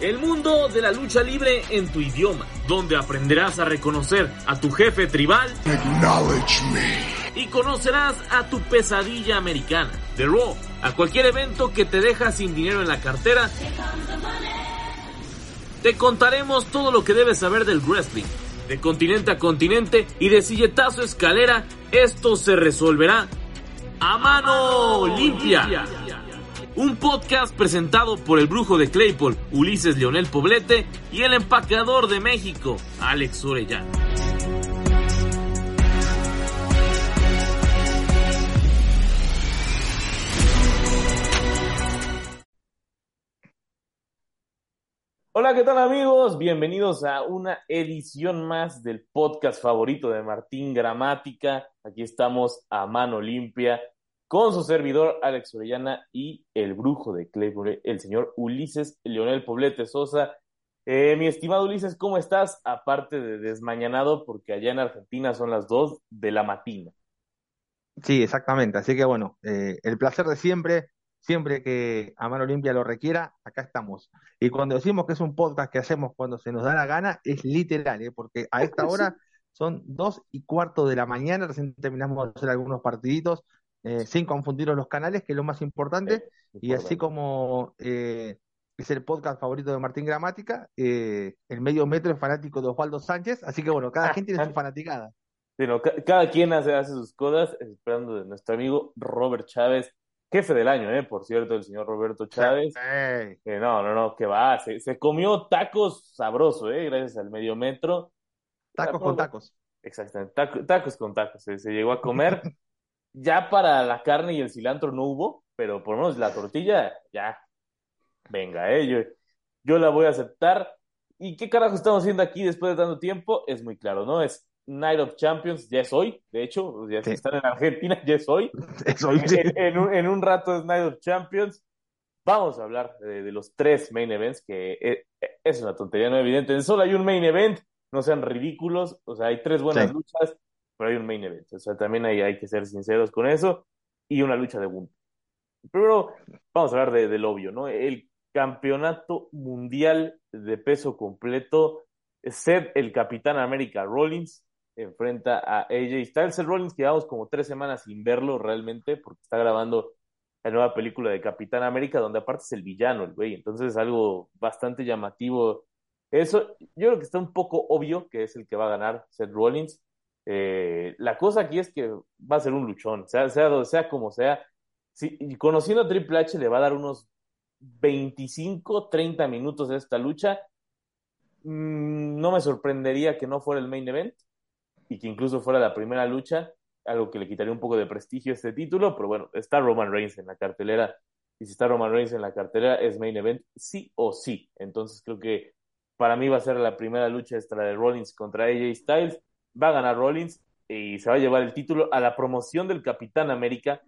El mundo de la lucha libre en tu idioma, donde aprenderás a reconocer a tu jefe tribal y conocerás a tu pesadilla americana. De Raw, a cualquier evento que te deja sin dinero en la cartera, te contaremos todo lo que debes saber del wrestling. De continente a continente y de silletazo a escalera, esto se resolverá a mano limpia. Un podcast presentado por el brujo de Claypole, Ulises Leonel Poblete, y el empacador de México, Alex Orellana. Hola, ¿qué tal amigos? Bienvenidos a una edición más del podcast favorito de Martín Gramática. Aquí estamos a mano limpia con su servidor Alex Orellana y el brujo de Claypole, el señor Ulises Leonel Poblete Sosa. Eh, mi estimado Ulises, ¿cómo estás? Aparte de desmañanado, porque allá en Argentina son las dos de la matina. Sí, exactamente. Así que bueno, eh, el placer de siempre siempre que a mano limpia lo requiera, acá estamos. Y cuando decimos que es un podcast que hacemos cuando se nos da la gana, es literal, ¿eh? porque a esta hora son dos y cuarto de la mañana, recién terminamos de hacer algunos partiditos, eh, sin confundir los canales, que es lo más importante, y así como eh, es el podcast favorito de Martín Gramática, el medio metro es fanático de Osvaldo Sánchez, así que bueno, cada quien tiene su fanaticada. cada quien hace, hace sus codas, esperando de nuestro amigo Robert Chávez, jefe del año, ¿eh? Por cierto, el señor Roberto Chávez. Que no, no, no, que va, se, comió tacos sabroso, ¿eh? Gracias al medio metro. Tacos con tacos. Exactamente, tacos con tacos. Se, llegó a comer. ya para la carne y el cilantro no hubo, pero por lo menos la tortilla, ya. Venga, ¿eh? Yo, yo la voy a aceptar. ¿Y qué carajo estamos haciendo aquí después de tanto tiempo? Es muy claro, ¿no? Es Night of Champions ya es hoy, de hecho, ya si están en Argentina, ya es hoy. Es hoy en, un, rato es Night of Champions. Vamos a hablar de, los tres main events, que eh, es, una tontería no evidente. Solo hay un main event, no sean ridículos, o sea, hay tres buenas luchas, pero hay un main event. O sea, también hay, hay que ser sinceros con eso, y una lucha de punto. Primero, vamos a hablar de, del obvio, ¿no? El campeonato mundial de peso completo. Seth, el Capitán América Rollins, enfrenta a AJ Styles. El Rollins llevamos como tres semanas sin verlo realmente, porque está grabando la nueva película de Capitán América, donde aparte es el villano, el güey. Entonces es algo bastante llamativo. Eso, yo creo que está un poco obvio que es el que va a ganar Seth Rollins. Eh, la cosa aquí es que va a ser un luchón, sea, sea, sea como sea. Y conociendo a Triple H le va a dar unos 25, 30 minutos de esta lucha. Mm, no me sorprendería que no fuera el main event y que incluso fuera la primera lucha, algo que le quitaría un poco de prestigio a este título, pero bueno, está Roman Reigns en la cartelera, y si está Roman Reigns en la cartelera es main event sí o sí, entonces creo que para mí va a ser la primera lucha extra de Rollins contra AJ Styles, va a ganar Rollins y se va a llevar el título a la promoción del Capitán América,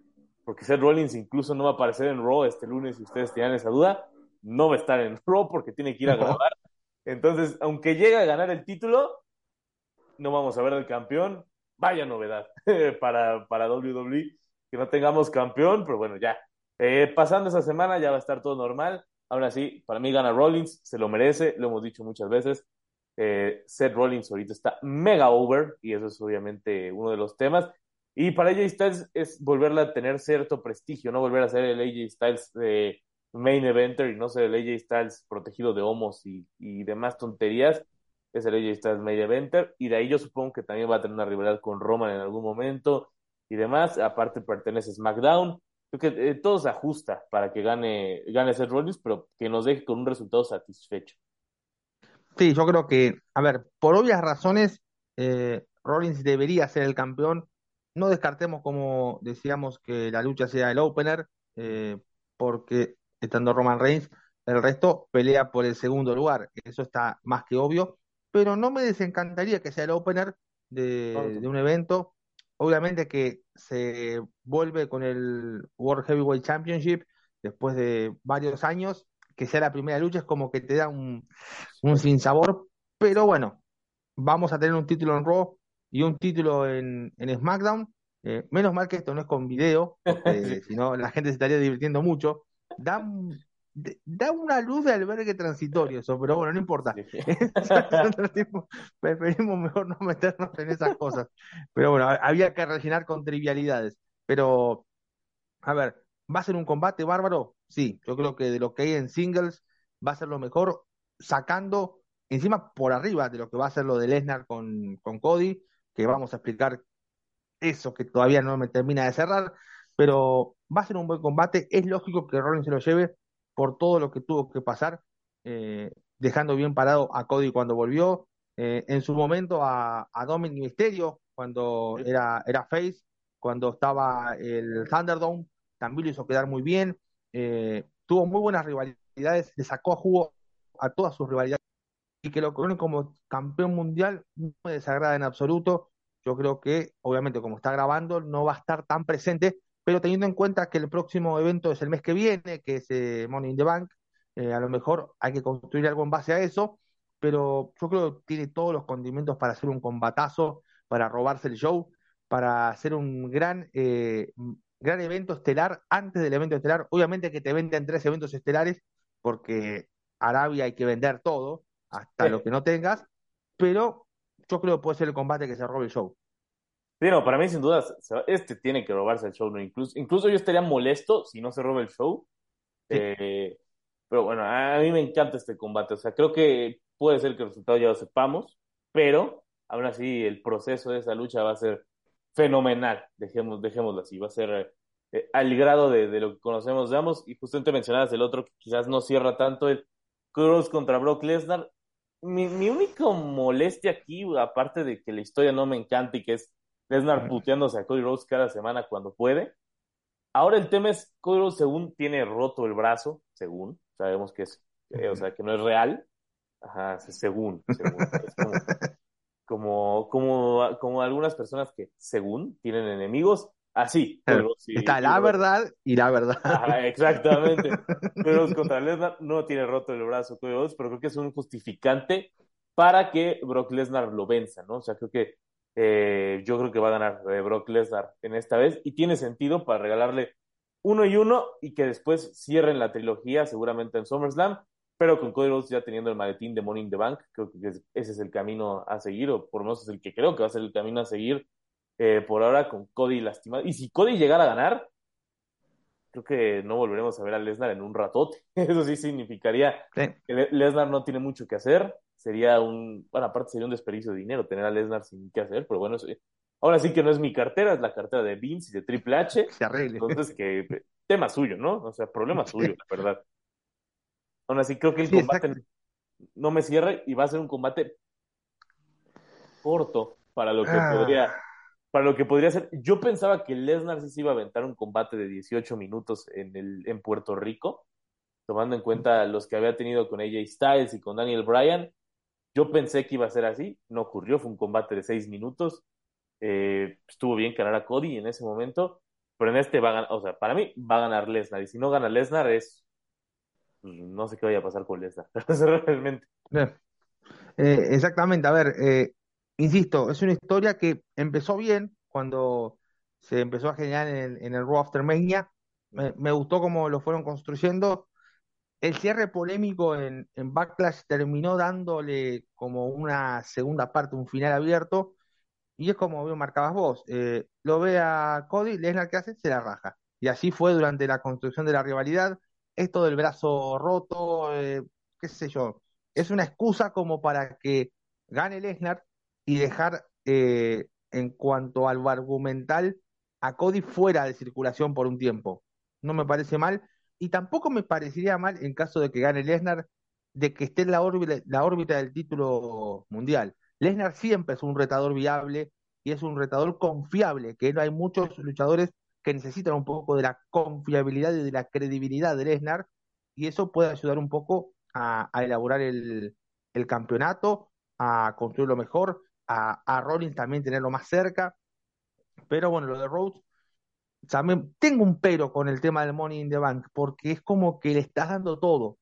porque Seth Rollins incluso no va a aparecer en Raw este lunes, si ustedes tienen esa duda, no va a estar en Raw porque tiene que ir a grabar. Entonces, aunque llegue a ganar el título, no vamos a ver el campeón. Vaya novedad para, para WWE que no tengamos campeón, pero bueno, ya. Eh, pasando esa semana ya va a estar todo normal. Ahora sí, para mí gana Rollins, se lo merece, lo hemos dicho muchas veces. Eh, Seth Rollins ahorita está mega over y eso es obviamente uno de los temas. Y para AJ Styles es volverle a tener cierto prestigio, no volver a ser el AJ Styles de main eventer y no ser el AJ Styles protegido de homos y, y demás tonterías es el AJ Styles Media Eventer, y de ahí yo supongo que también va a tener una rivalidad con Roman en algún momento y demás, aparte pertenece a SmackDown, creo que eh, todo se ajusta para que gane, gane Seth Rollins, pero que nos deje con un resultado satisfecho. Sí, yo creo que, a ver, por obvias razones, eh, Rollins debería ser el campeón, no descartemos, como decíamos, que la lucha sea el opener, eh, porque estando Roman Reigns, el resto pelea por el segundo lugar. Eso está más que obvio, pero no me desencantaría que sea el opener de, de un evento. Obviamente que se vuelve con el World Heavyweight Championship después de varios años, que sea la primera lucha es como que te da un, un sinsabor, pero bueno, vamos a tener un título en Raw y un título en, en SmackDown. Eh, menos mal que esto no es con video, porque si no la gente se estaría divirtiendo mucho. Da, da una luz de albergue transitorio eso, pero bueno, no importa. Preferimos mejor no meternos en esas cosas. Pero bueno, había que rellenar con trivialidades. Pero, a ver, ¿va a ser un combate bárbaro? Sí, yo creo que de lo que hay en singles va a ser lo mejor, sacando encima por arriba de lo que va a ser lo de Lesnar con, con Cody que vamos a explicar eso que todavía no me termina de cerrar, pero va a ser un buen combate. Es lógico que Rollins se lo lleve por todo lo que tuvo que pasar, eh, dejando bien parado a Cody cuando volvió, eh, en su momento a, a Dominic Mysterio cuando era, era face, cuando estaba el Thunderdome, también lo hizo quedar muy bien, eh, tuvo muy buenas rivalidades, le sacó a jugo a todas sus rivalidades. Y que lo coronen como campeón mundial no me desagrada en absoluto. Yo creo que, obviamente, como está grabando, no va a estar tan presente, pero teniendo en cuenta que el próximo evento es el mes que viene, que es eh, Money in the Bank, eh, a lo mejor hay que construir algo en base a eso, pero yo creo que tiene todos los condimentos para hacer un combatazo, para robarse el show, para hacer un gran, gran evento estelar antes del evento estelar. Obviamente que te venden tres eventos estelares, porque Arabia hay que vender todo, hasta lo que no tengas, pero yo creo que puede ser el combate que se robe el show. Sí, no, para mí sin duda, este tiene que robarse el show, ¿no? Incluso, incluso yo estaría molesto si no se roba el show. Eh, pero bueno, a mí me encanta este combate, o sea, creo que puede ser que el resultado ya lo sepamos, pero aún así el proceso de esa lucha va a ser fenomenal, dejemos, dejémoslo así, va a ser eh, al grado de, de, lo que conocemos, digamos, y justamente mencionabas el otro que quizás no cierra tanto, el Cross contra Brock Lesnar, mi, mi única molestia aquí, aparte de que la historia no me encanta y que es Lesnar puteándose a Cody Rhodes cada semana cuando puede. Ahora el tema es, Cody Rhodes según tiene roto el brazo, según, sabemos que es, o sea, que no es real. Ajá, según, según. Es como, como, como, algunas personas que según tienen enemigos, Así. Está la verdad y la verdad. exactamente. Pero contra Lesnar no tiene roto el brazo, pero creo que es un justificante para que Brock Lesnar lo venza, ¿no? O sea, creo que eh, yo creo que va a ganar eh, Brock Lesnar en esta vez y tiene sentido para regalarle uno y uno y que después cierren la trilogía seguramente en SummerSlam, pero con Cody Rhodes ya teniendo el maletín de Morning the Bank, creo que ese es el camino a seguir, o por lo menos es el que creo que va a ser el camino a seguir eh, por ahora con Cody lastimado. Y si Cody llegara a ganar, creo que no volveremos a ver a Lesnar en un ratote. Eso sí significaría que Lesnar no tiene mucho que hacer. Sería un, bueno, aparte sería un desperdicio de dinero tener a Lesnar sin qué hacer, pero bueno, ahora sí que no es mi cartera, es la cartera de Vince y de Triple H. Se arregle. Entonces, que tema suyo, ¿no? O sea, problema suyo, la verdad. Aún así, creo que el combate no me cierre y va a ser un combate corto para lo que ah. podría para lo que podría ser. Yo pensaba que Lesnar sí se iba a aventar un combate de 18 minutos en, el, en Puerto Rico, tomando en cuenta los que había tenido con AJ Styles y con Daniel Bryan. Yo pensé que iba a ser así, no ocurrió, fue un combate de 6 minutos. Eh, estuvo bien ganar a Cody en ese momento, pero en este va a ganar, o sea, para mí va a ganar Lesnar, y si no gana Lesnar es, pues, no sé qué vaya a pasar con Lesnar, realmente. Eh, exactamente, a ver, eh, insisto, es una historia que empezó bien cuando se empezó a generar en el, en el Raw After Mania. Me, gustó cómo lo fueron construyendo. El cierre polémico en, en, Backlash terminó dándole como una segunda parte, un final abierto. Y es como bien marcabas vos. Eh, lo ve a Cody, Lesnar que hace, se la raja. Y así fue durante la construcción de la rivalidad. Esto del brazo roto, eh, qué sé yo. Es una excusa como para que gane Lesnar y dejar eh, en cuanto al argumental a Cody fuera de circulación por un tiempo. No me parece mal y tampoco me parecería mal en caso de que gane Lesnar de que esté en la órbita, la órbita del título mundial. Lesnar siempre es un retador viable y es un retador confiable, que no hay muchos luchadores que necesitan un poco de la confiabilidad y de la credibilidad de Lesnar, y eso puede ayudar un poco a, elaborar el, campeonato, a construirlo mejor, a, a Rollins también tenerlo más cerca. Pero bueno, lo de Rhodes, también tengo un pero con el tema del Money in the Bank, porque es como que le estás dando todo.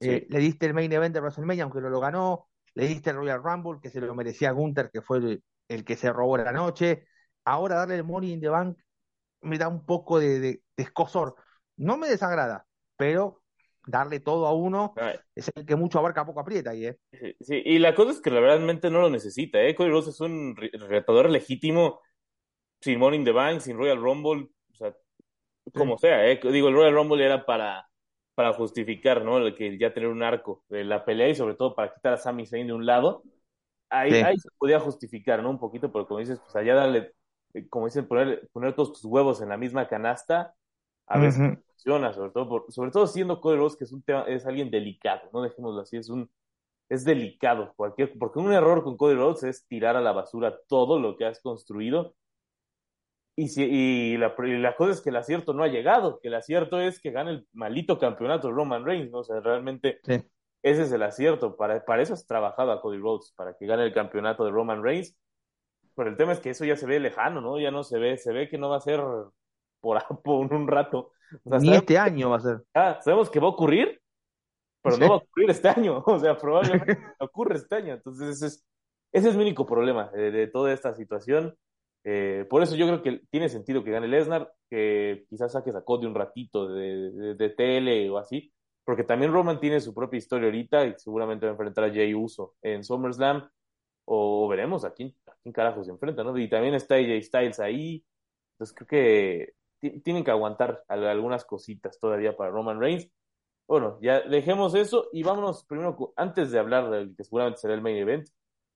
Eh, le diste el main event de WrestleMania, aunque no lo ganó, le diste el Royal Rumble, que se lo merecía Gunther, que fue el, que se robó la noche. Ahora darle el Money in the Bank me da un poco de, escosor. No me desagrada, pero darle todo a uno es el que mucho abarca, poco aprieta ahí, ¿eh? Sí, y la cosa es que realmente no lo necesita, ¿eh? Cody Rhodes es un retador legítimo sin Money in the Bank, sin Royal Rumble, o sea, como sea, ¿eh? Digo, el Royal Rumble era para para justificar, ¿no? El que ya tener un arco de la pelea y sobre todo para quitar a Sami Zayn de un lado. Ahí, ahí se podía justificar, ¿no? Un poquito, pero como dices, pues allá darle, eh, como dicen, poner, poner todos tus huevos en la misma canasta, a veces funciona, sobre todo, por, sobre todo siendo Cody Rhodes, que es un tema, es alguien delicado, ¿no? Dejémoslo así, es un, es delicado, cualquier, porque un error con Cody Rhodes es tirar a la basura todo lo que has construido y, si, y, la, la, cosa es que el acierto no ha llegado, que el acierto es que gane el malito campeonato Roman Reigns, ¿no? O sea, realmente ese es el acierto. Para, para eso has trabajado a Cody Rhodes, para que gane el campeonato de Roman Reigns. Pero el tema es que eso ya se ve lejano, ¿no? Ya no se ve, se ve que no va a ser por, por un rato. Ni este año va a ser. Ah, sabemos que va a ocurrir, pero no va a ocurrir este año. O sea, probablemente ocurre este año. Entonces, ese es, ese es mi único problema de, de toda esta situación. Eh, por eso yo creo que tiene sentido que gane Lesnar, que quizás saque sacó de un ratito de, de, tele o así, porque también Roman tiene su propia historia ahorita y seguramente va a enfrentar a Jay Uso en SummerSlam, o, veremos a quién, a quién carajo se enfrenta, ¿no? Y también está AJ Styles ahí, entonces creo que tienen que aguantar algunas cositas todavía para Roman Reigns. Bueno, ya dejemos eso y vámonos primero, antes de hablar del que seguramente será el main event,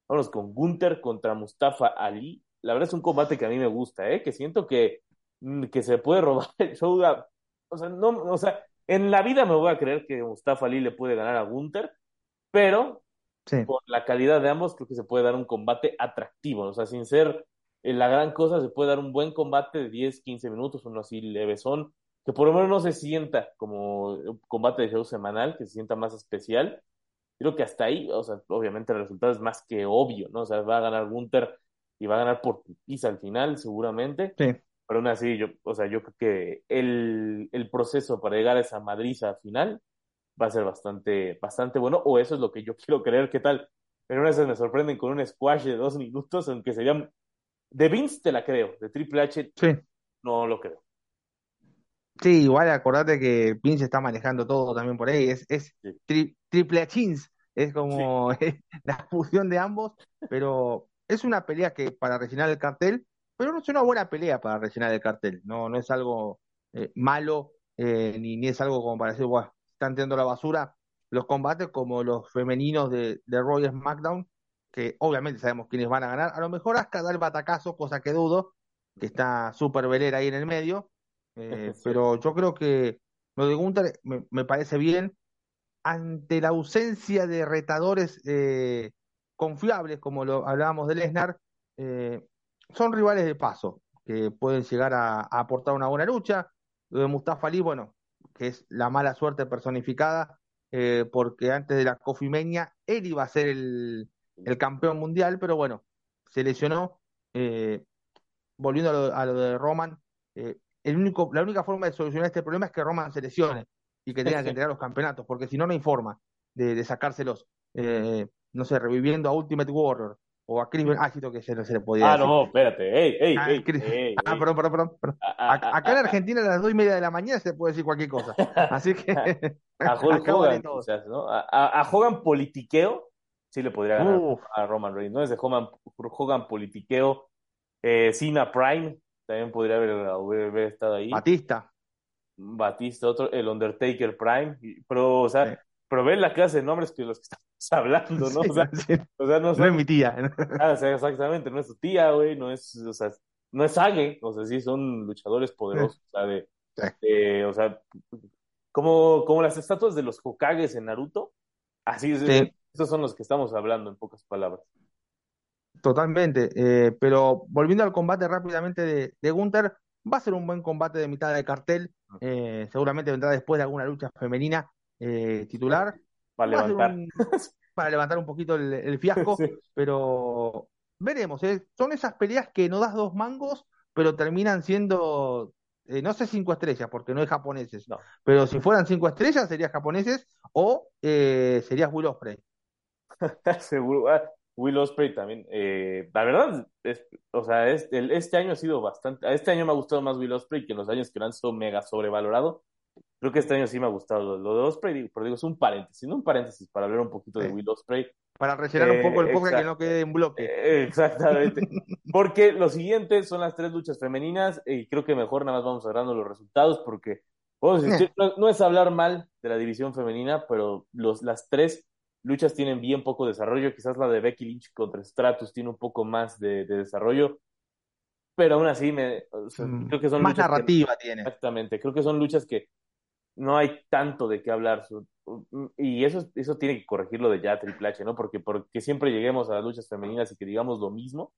vámonos con Gunther contra Mustafa Ali la verdad es un combate que a mí me gusta, ¿eh? que siento que, mm, que se puede robar el show. o sea, no, o sea, en la vida me voy a creer que Mustafa Ali le puede ganar a Gunther, pero por la calidad de ambos creo que se puede dar un combate atractivo, o sea, sin ser eh, la gran cosa, se puede dar un buen combate de 10, 15 minutos, uno así levesón, que por lo menos no se sienta como un combate de show semanal, que se sienta más especial. Creo que hasta ahí, o sea, obviamente el resultado es más que obvio, ¿no? O sea, va a ganar Gunther y va a ganar por pizza al final, seguramente. Sí. Pero aún así, yo, o sea, yo creo que el, el proceso para llegar a esa madriza final va a ser bastante, bastante bueno, o eso es lo que yo quiero creer. ¿Qué tal? Pero una vez me sorprenden con un squash de dos minutos, aunque serían. De Vince te la creo, de Triple H sí. no lo creo. Sí, igual acordate que Vince está manejando todo también por ahí. Es, es Triple H, es como la fusión de ambos, pero es una pelea que para rellenar el cartel, pero no es una buena pelea para rellenar el cartel. No, no es algo eh, malo, eh, ni, ni, es algo como para decir, Buah, están tirando la basura. Los combates como los femeninos de, de Roy SmackDown, que obviamente sabemos quiénes van a ganar, a lo mejor hasta dar el batacazo, cosa que dudo, que está súper velera ahí en el medio, eh, pero yo creo que lo de Gunther me, me, parece bien. Ante la ausencia de retadores eh, confiables, como lo hablábamos de Lesnar, eh, son rivales de paso, que pueden llegar a, aportar una buena lucha. Lo de Mustafa Ali, bueno, que es la mala suerte personificada, eh, porque antes de la Cofimeña él iba a ser el, campeón mundial, pero bueno, se lesionó. Eh, volviendo a lo, de Roman, el único, la única forma de solucionar este problema es que Roman se lesione y que tenga que entregar los campeonatos, porque si no, no hay forma de, de sacárselos no sé, reviviendo a Ultimate Warrior o a Chris ah, que se, no se le podía Ah, no, espérate, ey, ey, ah, ey, ah, perdón, perdón, perdón. Ah, ah, acá en Argentina a las dos y media de la mañana se puede decir cualquier cosa. Así que. a Hogan, ¿no? a, Hogan politiqueo, sí le podría ganar a Roman Reigns, ¿no? Es de Hogan, Hogan politiqueo. Eh, Cena Prime también podría haber, haber, estado ahí. Batista. Batista, otro, el Undertaker Prime. Pero, o sea, pero ven la clase de nombres que los que estamos hablando, ¿no? o, sea, o sea, no, no, es mi tía. Ah, o sea, exactamente, no es tu tía, güey, no es, o sea, no es Sage, o sea, sí son luchadores poderosos, o sea, de, o sea, como, como las estatuas de los Hokages en Naruto, así es, esos son los que estamos hablando en pocas palabras. Totalmente, eh, pero volviendo al combate rápidamente de, de Gunther, va a ser un buen combate de mitad de cartel, eh, seguramente vendrá después de alguna lucha femenina eh, titular. Para levantar. para levantar un poquito el, fiasco, pero veremos, son esas peleas que no das dos mangos, pero terminan siendo, no sé cinco estrellas, porque no es japoneses, no. pero si fueran cinco estrellas serías japoneses o serías Will Ospreay. Seguro, ah, Will Ospreay también. Eh, la verdad, es, o sea, este año ha sido bastante. Este año me ha gustado más Will Ospreay que en los años que lo han sido mega sobrevalorado. Creo que este año sí me ha gustado lo, de Osprey, pero digo, es un paréntesis, no un paréntesis para hablar un poquito de Will Ospreay. Para rellenar un poco el poco que no quede en bloque. Eh, exactamente. porque los siguientes son las tres luchas femeninas y creo que mejor nada más vamos agarrando los resultados porque no, no, es hablar mal de la división femenina, pero los, las tres luchas tienen bien poco desarrollo, quizás la de Becky Lynch contra Stratus tiene un poco más de, desarrollo, pero aún así me, mm, creo que son más narrativa tiene. Exactamente, creo que son luchas que no hay tanto de qué hablar y eso, eso tiene que corregirlo de ya Triple H, ¿no? Porque, porque siempre lleguemos a las luchas femeninas y que digamos lo mismo.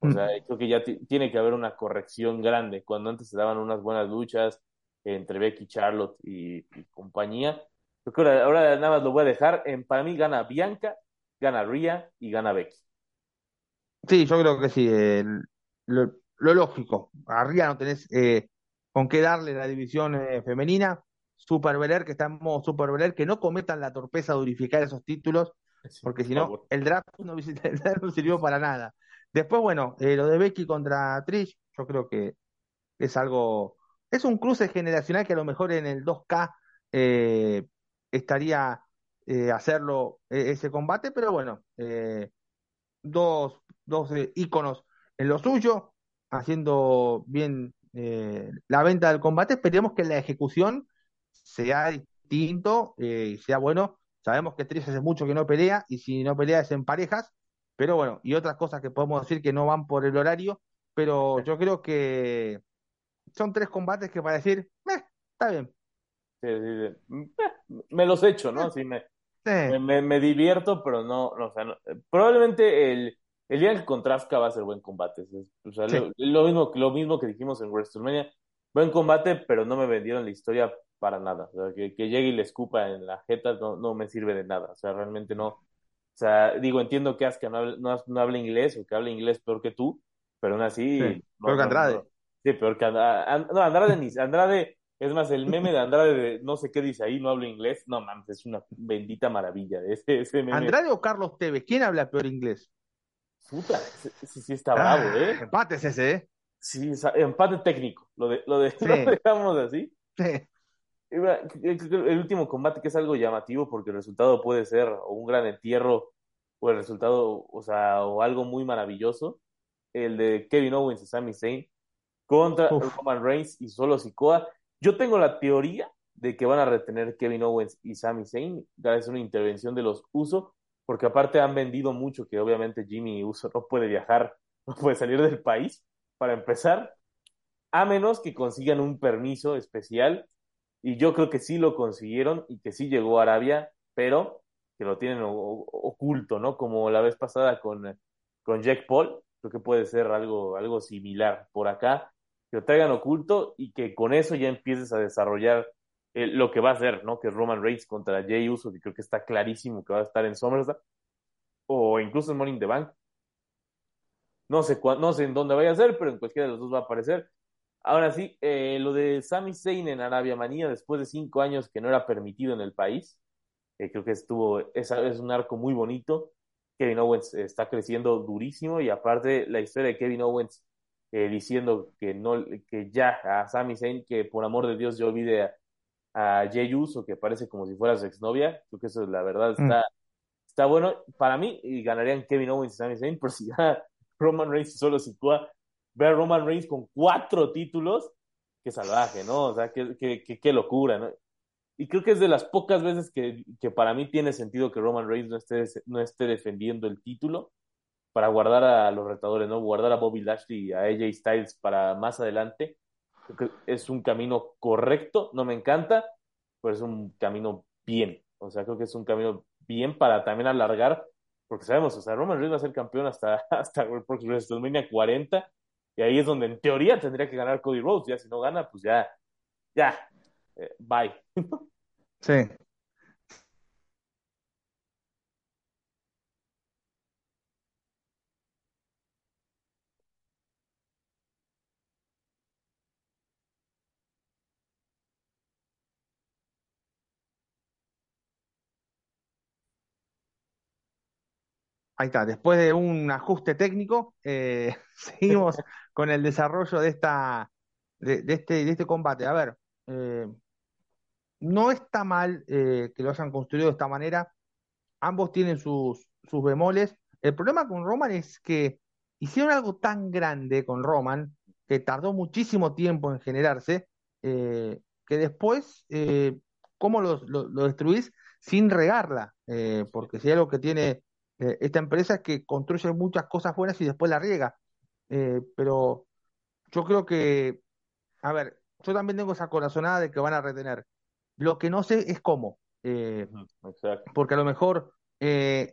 O sea, mm. creo que ya tiene que haber una corrección grande. Cuando antes se daban unas buenas luchas entre Becky, Charlotte y compañía, ahora, nada más lo voy a dejar. En, para mí gana Bianca, gana Ria y gana Becky. Sí, yo creo que sí. lo, lógico. A Ria no tenés eh, con qué darle la división eh, femenina. Super Beler, que estamos Super Beler, que no cometan la torpeza de unificar esos títulos, porque si no, el draft no, no, sirvió para nada. Después, bueno, eh, lo de Becky contra Trish, yo creo que es algo, es un cruce generacional que a lo mejor en el 2K eh, estaría eh, hacerlo e, ese combate, pero bueno, eh, dos, dos íconos en lo suyo, haciendo bien la venta del combate. Esperemos que la ejecución sea distinto y sea bueno. Sabemos que Trish hace mucho que no pelea y si no pelea es en parejas, pero bueno, y otras cosas que podemos decir que no van por el horario, pero yo creo que son tres combates que para decir, está bien, me los echo, ¿no? Sí, me, me, divierto, pero no, o sea, probablemente el, el día con Trafka va a ser buen combate. O sea, lo, mismo, lo mismo que dijimos en WrestleMania, buen combate, pero no me vendieron la historia para nada. O sea, que, llegue y le escupa en la jeta no, no me sirve de nada. O sea, realmente no. O sea, digo, entiendo que Asuka no, no, habla inglés o que habla inglés peor que tú, pero aún así. peor que Andrade. sí, peor que Andrade. No, Andrade ni. Andrade es más, el meme de Andrade de no sé qué dice ahí, no hablo inglés. No mames, es una bendita maravilla. Ese, ese meme. ¿Andrade o Carlos Tevez? ¿Quién habla peor inglés? Puta, ese, sí está bravo, ah, ¿eh? Empate es ese, ¿eh? Sí, empate técnico. Lo, de, lo, de, dejamos así. Sí. El último combate que es algo llamativo porque el resultado puede ser o un gran entierro o el resultado, o sea, o algo muy maravilloso. El de Kevin Owens y Sami Zayn contra Roman Reigns y solo Sikoa yo tengo la teoría de que van a retener Kevin Owens y Sami Zayn gracias a una intervención de los Uso, porque aparte han vendido mucho que obviamente Jimmy Uso no puede viajar, no puede salir del país, para empezar, a menos que consigan un permiso especial, y yo creo que sí lo consiguieron y que sí llegó Arabia, pero que lo tienen oculto, ¿no? Como la vez pasada con, con Jack Paul, creo que puede ser algo, algo similar por acá que lo traigan oculto y que con eso ya empieces a desarrollar eh, lo que va a ser, ¿no? Que es Roman Reigns contra Jay Uso, que creo que está clarísimo que va a estar en SummerSlam, o incluso en Morning the Bank. No sé, no sé en dónde vaya a ser, pero en cualquiera de los dos va a aparecer. Ahora sí, eh, lo de Sami Zayn en Arabia Manía, después de cinco años que no era permitido en el país, eh, creo que estuvo, es, es un arco muy bonito. Kevin Owens está creciendo durísimo y aparte la historia de Kevin Owens eh, diciendo que no que ya a Sami Zayn que por amor de Dios yo olvide a, a Jey Uso que parece como si fuera su exnovia creo que eso la verdad mm. está está bueno para mí y ganarían Kevin Owens y Sami Zayn por si ya Roman Reigns solo sitúa ver a Roman Reigns con cuatro títulos qué salvaje no o sea qué, locura no y creo que es de las pocas veces que, que para mí tiene sentido que Roman Reigns no esté, no esté defendiendo el título para guardar a los retadores, ¿no? Guardar a Bobby Lashley y a AJ Styles para más adelante. es un camino correcto, no me encanta, pero es un camino bien. O sea, creo que es un camino bien para también alargar porque sabemos, o sea, Roman Reigns va a ser campeón hasta, hasta el WrestleMania 40, y ahí es donde en teoría tendría que ganar Cody Rhodes, ya si no gana, pues ya, ya, eh, bye. Sí, Ahí está, después de un ajuste técnico, eh, seguimos con el desarrollo de esta de, este, de este combate. A ver, eh, no está mal eh, que lo hayan construido de esta manera. Ambos tienen sus, sus bemoles. El problema con Roman es que hicieron algo tan grande con Roman que tardó muchísimo tiempo en generarse, que después, ¿cómo lo, lo, destruís sin regarla? porque si hay algo que tiene eh, esta empresa es que construye muchas cosas buenas y después la riega. Eh, pero yo creo que, a ver, yo también tengo esa corazonada de que van a retener. Lo que no sé es cómo. Eh, porque a lo mejor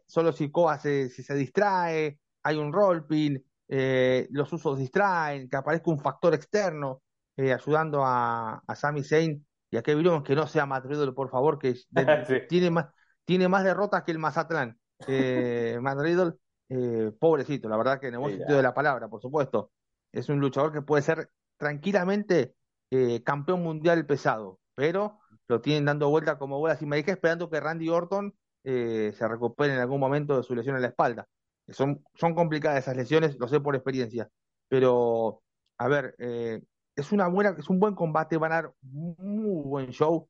solo si Coa se, si se distrae, hay un rolepin, los usos distraen, que aparezca un factor externo ayudando a, a Sami Zayn y a Kevin Owens, que no sea Matt por favor, que tiene, más, tiene más derrotas que el Mazatlán eh, eh, pobrecito, la verdad que en el buen sentido de la palabra, por supuesto, es un luchador que puede ser tranquilamente eh, campeón mundial pesado, pero lo tienen dando vuelta como bolas y dije esperando que Randy Orton eh, se recupere en algún momento de su lesión en la espalda. Son, son complicadas esas lesiones, lo sé por experiencia, pero a ver, es una buena, es un buen combate, van a dar un muy buen show.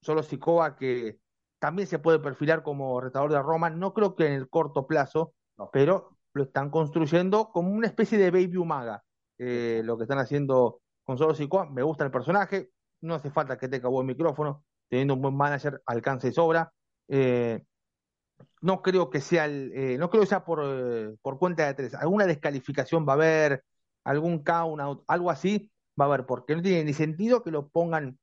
solo Sikoa que también se puede perfilar como retador de Roma, no creo que en el corto plazo, pero lo están construyendo como una especie de Baby Umaga, eh, lo que están haciendo con Solo Sikoa, me gusta el personaje, no hace falta que tenga buen micrófono, teniendo un buen manager, alcance y sobra. Eh, no creo que sea el, eh, no creo que sea por, por cuenta de tres. Alguna descalificación va a haber, algún count out, algo así va a haber, porque no tiene ni sentido que lo pongan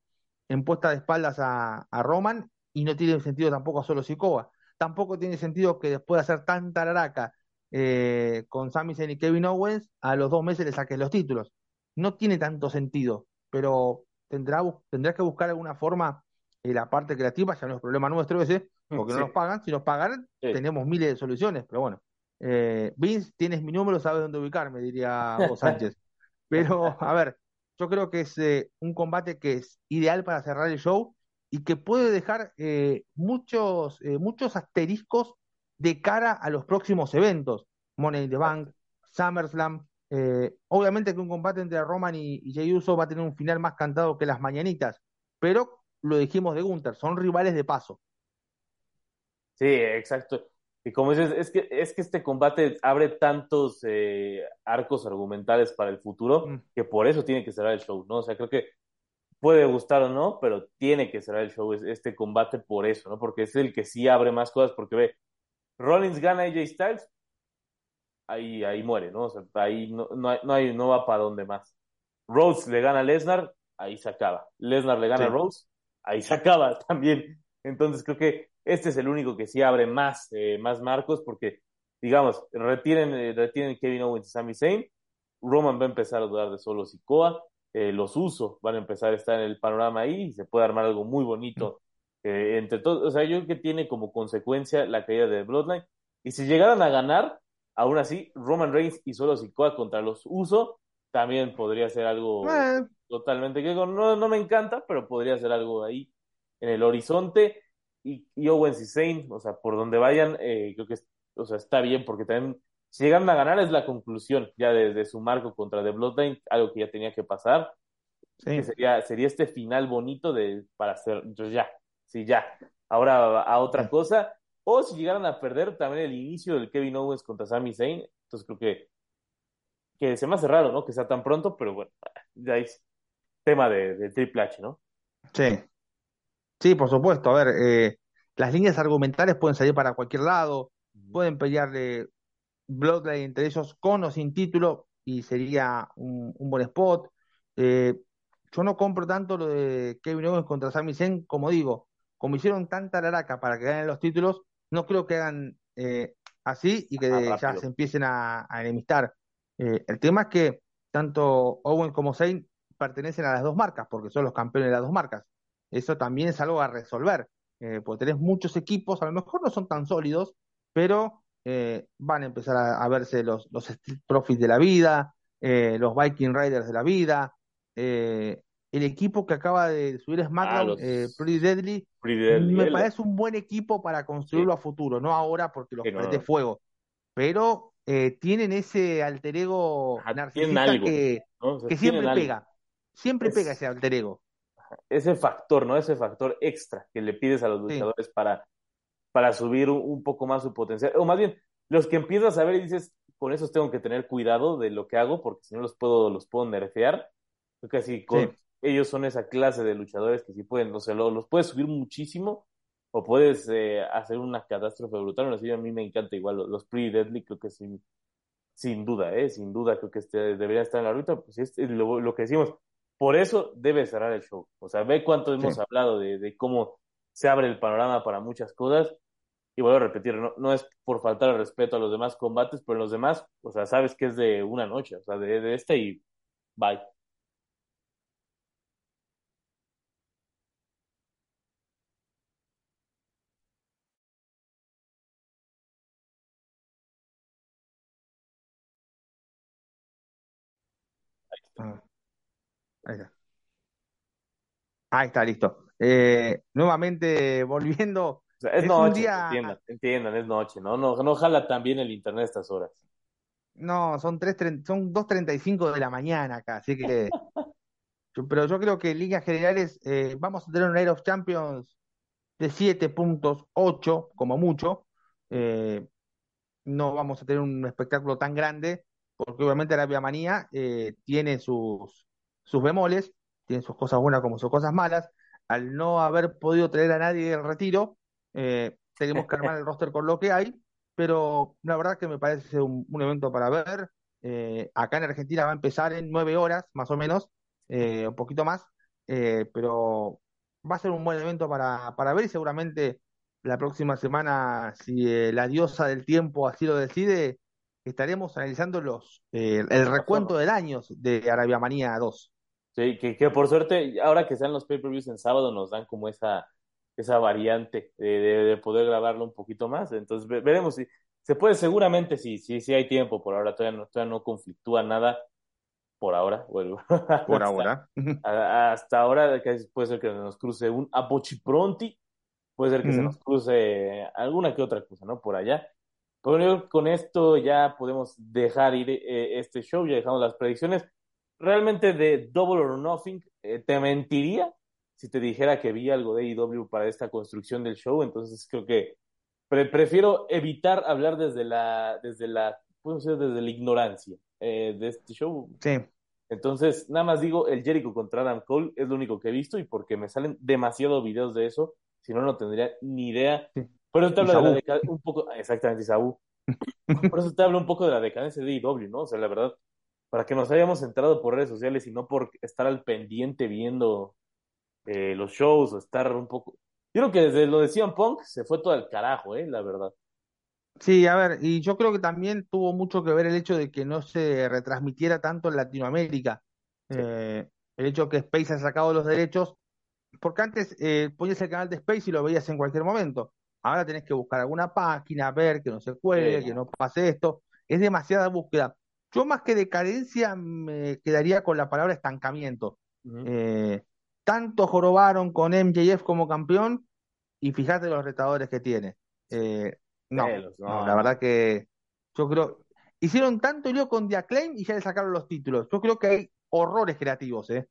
en puesta de espaldas a, a Roman y no tiene sentido tampoco solo Sikoa. Tampoco tiene sentido que después de hacer tanta laraca eh, con Sami Zayn y Kevin Owens, a los dos meses le saquen los títulos. No tiene tanto sentido, pero tendrá, tendrá que buscar alguna forma en la parte creativa, ya no es problema nuestro ese, porque no nos pagan. Si nos pagan, tenemos miles de soluciones, pero bueno. Eh, Vince, tienes mi número, sabes dónde ubicarme, diría vos Sánchez. Pero, a ver, yo creo que es eh, un combate que es ideal para cerrar el show y que puede dejar eh, muchos, eh, muchos asteriscos de cara a los próximos eventos. Money in the Bank, SummerSlam. Eh, obviamente que un combate entre Roman y, y Jey Uso va a tener un final más cantado que las mañanitas, pero lo dijimos de Gunther, son rivales de paso. Sí, exacto. Y como dices, es que, es que este combate abre tantos arcos argumentales para el futuro mm. que por eso tiene que cerrar el show, ¿no? O sea, creo que puede gustar o no, pero tiene que cerrar el show este combate por eso, ¿no? Porque es el que sí abre más cosas, porque ve, Rollins gana a AJ Styles, ahí, ahí muere, ¿no? O sea, ahí no, no, hay, no, va para dónde más. Rhodes le gana a Lesnar, ahí se acaba. Lesnar le gana a Rhodes, ahí se acaba también. Entonces creo que este es el único que sí abre más, eh, más marcos, porque, digamos, retienen, eh, retienen Kevin Owens y Sami Zayn, Roman va a empezar a dudar de solo Sikoa, eh, los usos van a empezar a estar en el panorama ahí y se puede armar algo muy bonito eh, entre todos. O sea, yo creo que tiene como consecuencia la caída de Bloodline. Y si llegaran a ganar, aún así, Roman Reigns y solo Sikoa contra los usos también podría ser algo eh. totalmente que no, no me encanta, pero podría ser algo ahí en el horizonte. Y, y Owens y Zayn, o sea, por donde vayan, creo que o sea, está bien porque también si llegan a ganar es la conclusión ya de, su marco contra The Bloodline, algo que ya tenía que pasar. sería, sería este final bonito de para hacer, entonces ya, sí, ya. Ahora a otra cosa. O si llegaran a perder también el inicio del Kevin Owens contra Sami Zayn, entonces creo que, que se me hace raro, ¿no? Que sea tan pronto, pero bueno, ya es tema de, Triple H, ¿no? Sí. Sí, por supuesto. A ver, eh, las líneas argumentales pueden salir para cualquier lado, pueden pelearle Bloodline entre ellos con o sin título y sería un, buen spot. Eh, yo no compro tanto lo de Kevin Owens contra Sami Zayn, como digo, como hicieron tanta laraca para que ganen los títulos, no creo que hagan eh, así y que ah, ya se empiecen a, enemistar. Eh, el tema es que tanto Owen como Zayn pertenecen a las dos marcas, porque son los campeones de las dos marcas. Eso también es algo a resolver, eh, porque tenés muchos equipos, a lo mejor no son tan sólidos, pero eh, van a empezar a, verse los, los Street Profits de la vida, eh, los Viking Riders de la vida, eh, el equipo que acaba de subir SmackDown, ah, Pretty, Deadly, me parece un buen equipo para construirlo a futuro, no ahora porque los prende fuego, pero tienen ese alter ego narcisista que, que siempre pega, siempre pega ese alter ego. Ese factor, ¿no? Ese factor extra que le pides a los luchadores para para subir un, poco más su potencial. O más bien, los que empiezas a ver y dices, con esos tengo que tener cuidado de lo que hago, porque si no los puedo, los puedo nerfear. Porque así con, ellos son esa clase de luchadores que si pueden, o sea, los, puedes subir muchísimo o puedes eh, hacer una catástrofe brutal. Así a mí me encanta igual los, pre-deadly, creo que sin, sin duda, ¿eh? sin duda creo que este, debería estar en la ruta. Pues es lo, lo, que decimos. Por eso debe cerrar el show. O sea, ve cuánto hemos hablado de, de cómo se abre el panorama para muchas cosas. Y vuelvo a repetir, no, no es por faltar el respeto a los demás combates, pero en los demás, o sea, sabes que es de una noche, o sea, de, de este y bye. Ah, ahí está. Ahí está, listo. Eh, nuevamente volviendo. Es, noche, entiendan, entiendan, es noche, ¿no? No, no jala tan bien el internet a estas horas. No, son, son 2.35 de la mañana acá, así que. pero yo creo que en líneas generales eh, vamos a tener un Air of Champions de 7 puntos, 8 como mucho. Eh, no vamos a tener un espectáculo tan grande, porque obviamente Arabia Manía tiene sus, sus bemoles, tiene sus cosas buenas como sus cosas malas al no haber podido traer a nadie del retiro, eh, tenemos que armar el roster con lo que hay, pero la verdad que me parece un, evento para ver. Eh, acá en Argentina va a empezar en nueve horas, más o menos, eh, un poquito más, pero va a ser un buen evento para, para ver y seguramente la próxima semana, si la diosa del tiempo así lo decide, estaremos analizando los el recuento del año de Arabia Manía 2. Sí, que, por suerte, ahora que sean los pay-per-views en sábado, nos dan como esa, esa variante de, poder grabarlo un poquito más. Entonces, veremos si se puede, seguramente sí, sí, sí hay tiempo por ahora, todavía no, todavía no conflictúa nada por ahora. Bueno, por ahora. Hasta ahora puede ser que nos cruce un Pronti, puede ser que se nos cruce alguna que otra cosa, ¿no? Por allá. Pero con esto ya podemos dejar ir eh, este show, ya dejamos las predicciones realmente de Double or Nothing, eh, te mentiría si te dijera que vi algo de AEW para esta construcción del show, entonces creo que prefiero evitar hablar desde la, desde la, desde la ignorancia eh, de este show. Sí. Entonces, nada más digo, el Jericho contra Adam Cole es lo único que he visto y porque me salen demasiados videos de eso, si no, no tendría ni idea. Por eso te hablo de la decadencia, un poco, exactamente, Isaú. Por eso te hablo un poco de la decadencia de AEW, ¿no? O sea, la verdad, para que nos hayamos entrado por redes sociales y no por estar al pendiente viendo eh, los shows o estar un poco. Yo creo que desde lo de CM Punk se fue todo al carajo, eh, la verdad. Sí, a ver, y yo creo que también tuvo mucho que ver el hecho de que no se retransmitiera tanto en Latinoamérica. Eh, el hecho que Space ha sacado los derechos, porque antes eh, ponías el canal de Space y lo veías en cualquier momento. Ahora tenés que buscar alguna página, ver que no se cuelgue, que no pase esto. Es demasiada búsqueda. Yo más que decadencia me quedaría con la palabra estancamiento. Eh, tanto jorobaron con MJF como campeón y fíjate los retadores que tiene. Eh, no, la verdad que yo creo, hicieron tanto lío con The Acclaim y ya le sacaron los títulos. Yo creo que hay horrores creativos, ¿eh?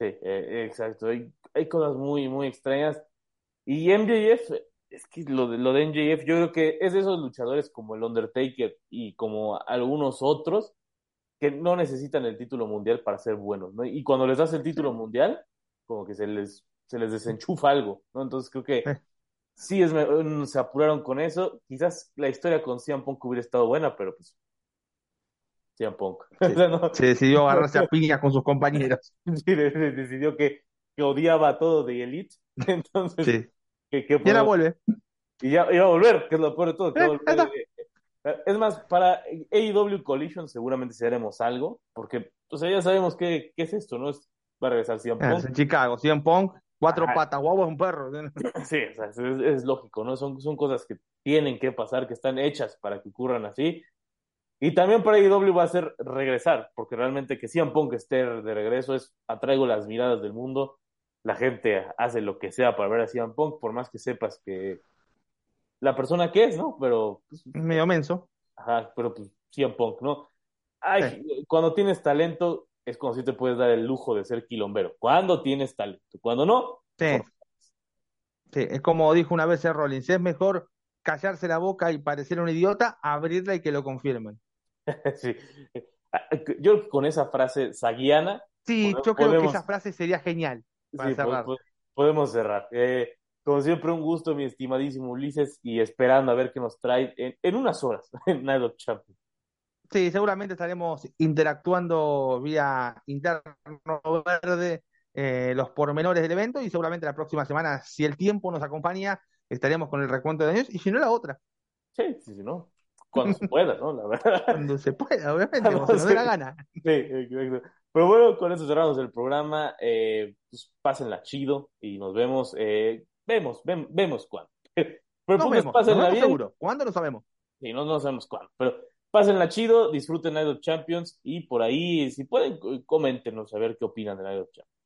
Sí, eh, exacto. Hay, hay, cosas muy, muy extrañas. Y MJF, es que lo de, lo de MJF, yo creo que es de esos luchadores como el Undertaker y como algunos otros que no necesitan el título mundial para ser buenos, ¿no? Y cuando les das el título mundial, como que se les, se les desenchufa algo, ¿no? Entonces creo que sí es, se apuraron con eso. Quizás la historia con CM Punk hubiera estado buena, pero pues CM Punk. Se decidió agarrarse a piña con sus compañeros. Sí, decidió que, que odiaba a todo de Elite. Entonces, sí. y ahora vuelve. y ya iba a volver, que es lo peor de todo. es más, para AEW Collision seguramente haremos algo, porque o sea, ya sabemos qué, qué es esto, ¿no? Es, va a regresar CM Punk. en Chicago, CM Punk, cuatro patas, guau, es un perro. Sí, o sea, es, es, lógico, ¿no? Son, son cosas que tienen que pasar, que están hechas para que ocurran así. Y también para AEW va a ser regresar, porque realmente que CM Punk esté de regreso es atraigo las miradas del mundo. La gente hace lo que sea para ver a CM Punk, por más que sepas que la persona que es, ¿no? Pero. Pues, Medio menso. Ajá, pero pues CM Punk, ¿no? Ay, cuando tienes talento, es como si te puedes dar el lujo de ser quilombero. Cuando tienes talento, cuando no. Sí. Sí, es como dijo una vez el Rollins, es mejor callarse la boca y parecer un idiota, abrirla y que lo confirmen. sí. Yo con esa frase saguiana. Sí, yo creo que esa frase sería genial para cerrar. Podemos cerrar. Eh, como siempre, un gusto, mi estimadísimo Ulises, y esperando a ver qué nos trae en, unas horas en Night of Champions. Sí, seguramente estaremos interactuando vía interno verde eh, los pormenores del evento y seguramente la próxima semana, si el tiempo nos acompaña, estaremos con el recuento de años y si no, la otra. Sí, sí, sí, no. Cuando se pueda, ¿no? La verdad. Cuando se pueda, obviamente, cuando, se nos dé la gana. Sí, exacto. Pero bueno, con eso cerramos el programa. Eh, pues pásenla chido y nos vemos. Eh, vemos, vemos cuándo. Pero no vemos, pásenla bien. seguro. ¿Cuándo? No sabemos. Sí, no, no sabemos cuándo. Pero pásenla chido, disfruten Night of Champions y por ahí, si pueden, coméntenos a ver qué opinan de Night of Champions.